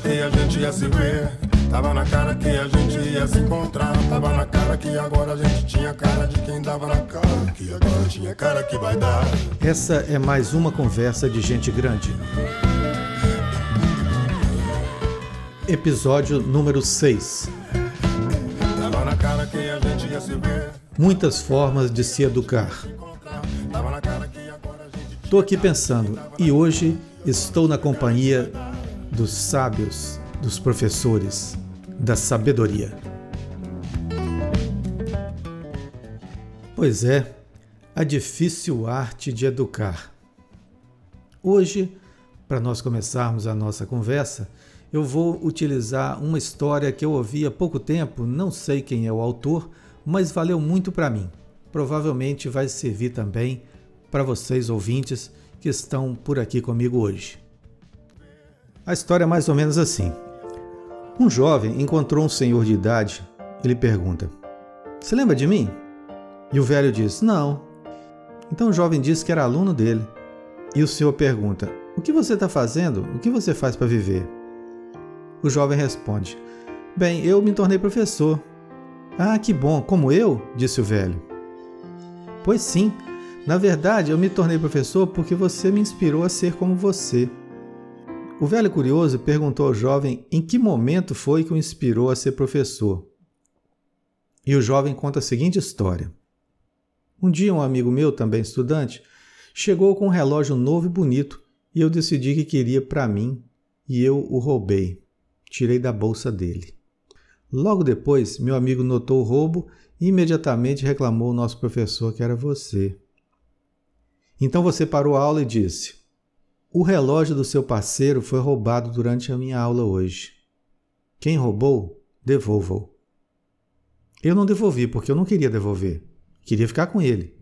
que a gente ia se ver. Tava na cara que a gente ia se encontrar. Tava na cara que agora a gente tinha cara de quem dava na cara. Que agora tinha cara que vai dar. Essa é mais uma conversa de gente grande. Episódio número 6. Tava na cara que a gente ia se ver. Muitas formas de se educar. Estou aqui pensando, e hoje estou na companhia dos sábios, dos professores, da sabedoria. Pois é, a difícil arte de educar. Hoje, para nós começarmos a nossa conversa, eu vou utilizar uma história que eu ouvi há pouco tempo, não sei quem é o autor, mas valeu muito para mim. Provavelmente vai servir também para vocês ouvintes que estão por aqui comigo hoje. A história é mais ou menos assim. Um jovem encontrou um senhor de idade e lhe pergunta: Você lembra de mim? E o velho diz: Não. Então o jovem diz que era aluno dele. E o senhor pergunta: O que você está fazendo? O que você faz para viver? O jovem responde: Bem, eu me tornei professor. Ah, que bom, como eu? disse o velho. Pois sim, na verdade eu me tornei professor porque você me inspirou a ser como você. O velho curioso perguntou ao jovem em que momento foi que o inspirou a ser professor. E o jovem conta a seguinte história. Um dia, um amigo meu, também estudante, chegou com um relógio novo e bonito e eu decidi que queria para mim e eu o roubei. Tirei da bolsa dele. Logo depois, meu amigo notou o roubo e imediatamente reclamou ao nosso professor que era você. Então você parou a aula e disse: O relógio do seu parceiro foi roubado durante a minha aula hoje. Quem roubou, devolva-o. Eu não devolvi porque eu não queria devolver. Queria ficar com ele.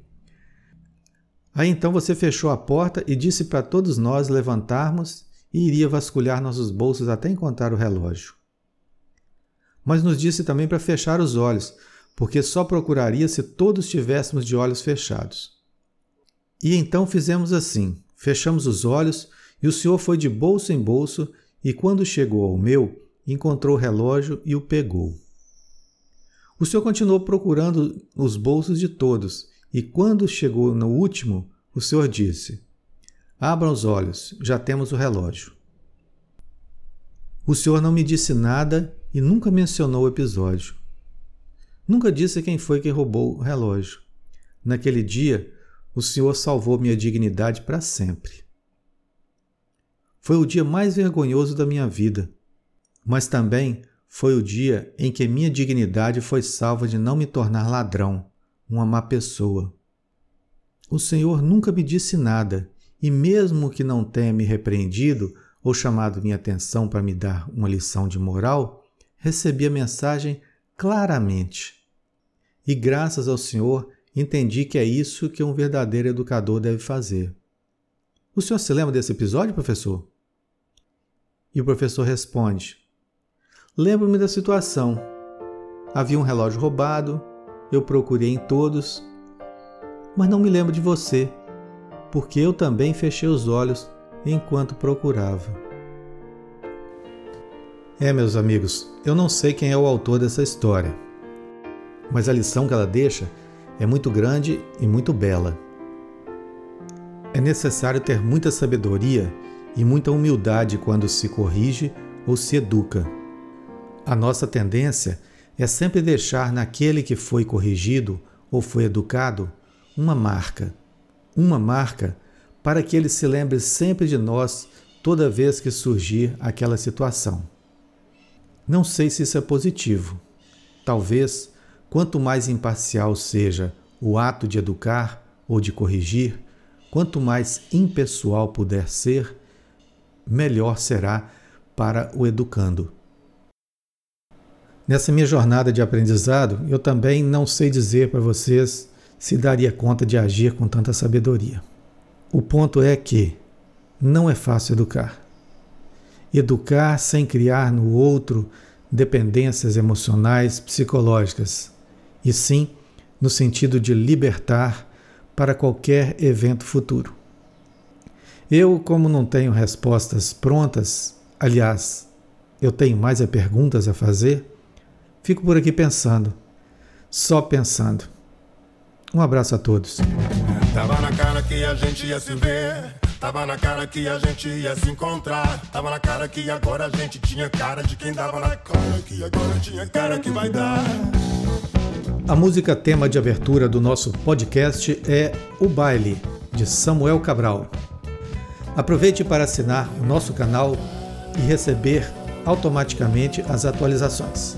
Aí então você fechou a porta e disse para todos nós levantarmos e iria vasculhar nossos bolsos até encontrar o relógio. Mas nos disse também para fechar os olhos, porque só procuraria se todos tivéssemos de olhos fechados. E então fizemos assim: fechamos os olhos e o senhor foi de bolso em bolso e, quando chegou ao meu, encontrou o relógio e o pegou. O senhor continuou procurando os bolsos de todos e, quando chegou no último, o senhor disse: Abram os olhos, já temos o relógio. O senhor não me disse nada e nunca mencionou o episódio. Nunca disse quem foi que roubou o relógio. Naquele dia, o senhor salvou minha dignidade para sempre. Foi o dia mais vergonhoso da minha vida, mas também foi o dia em que minha dignidade foi salva de não me tornar ladrão, uma má pessoa. O Senhor nunca me disse nada, e mesmo que não tenha me repreendido ou chamado minha atenção para me dar uma lição de moral, recebi a mensagem claramente. E graças ao Senhor, entendi que é isso que um verdadeiro educador deve fazer. O senhor se lembra desse episódio, professor? E o professor responde: Lembro-me da situação. Havia um relógio roubado, eu procurei em todos, mas não me lembro de você, porque eu também fechei os olhos enquanto procurava. É, meus amigos, eu não sei quem é o autor dessa história, mas a lição que ela deixa é muito grande e muito bela. É necessário ter muita sabedoria e muita humildade quando se corrige ou se educa. A nossa tendência é sempre deixar naquele que foi corrigido ou foi educado uma marca. Uma marca para que ele se lembre sempre de nós toda vez que surgir aquela situação. Não sei se isso é positivo. Talvez, quanto mais imparcial seja o ato de educar ou de corrigir, quanto mais impessoal puder ser, melhor será para o educando. Nessa minha jornada de aprendizado, eu também não sei dizer para vocês se daria conta de agir com tanta sabedoria. O ponto é que não é fácil educar. Educar sem criar no outro dependências emocionais, psicológicas, e sim no sentido de libertar para qualquer evento futuro. Eu, como não tenho respostas prontas, aliás, eu tenho mais perguntas a fazer, fico por aqui pensando, só pensando. Um abraço a todos. Tava na cara que a gente ia se ver. Tava na cara que a gente ia se encontrar. Tava na cara que agora a gente tinha cara de quem dava na cara. Que agora tinha cara que vai dar. A música tema de abertura do nosso podcast é O Baile, de Samuel Cabral. Aproveite para assinar o nosso canal e receber automaticamente as atualizações.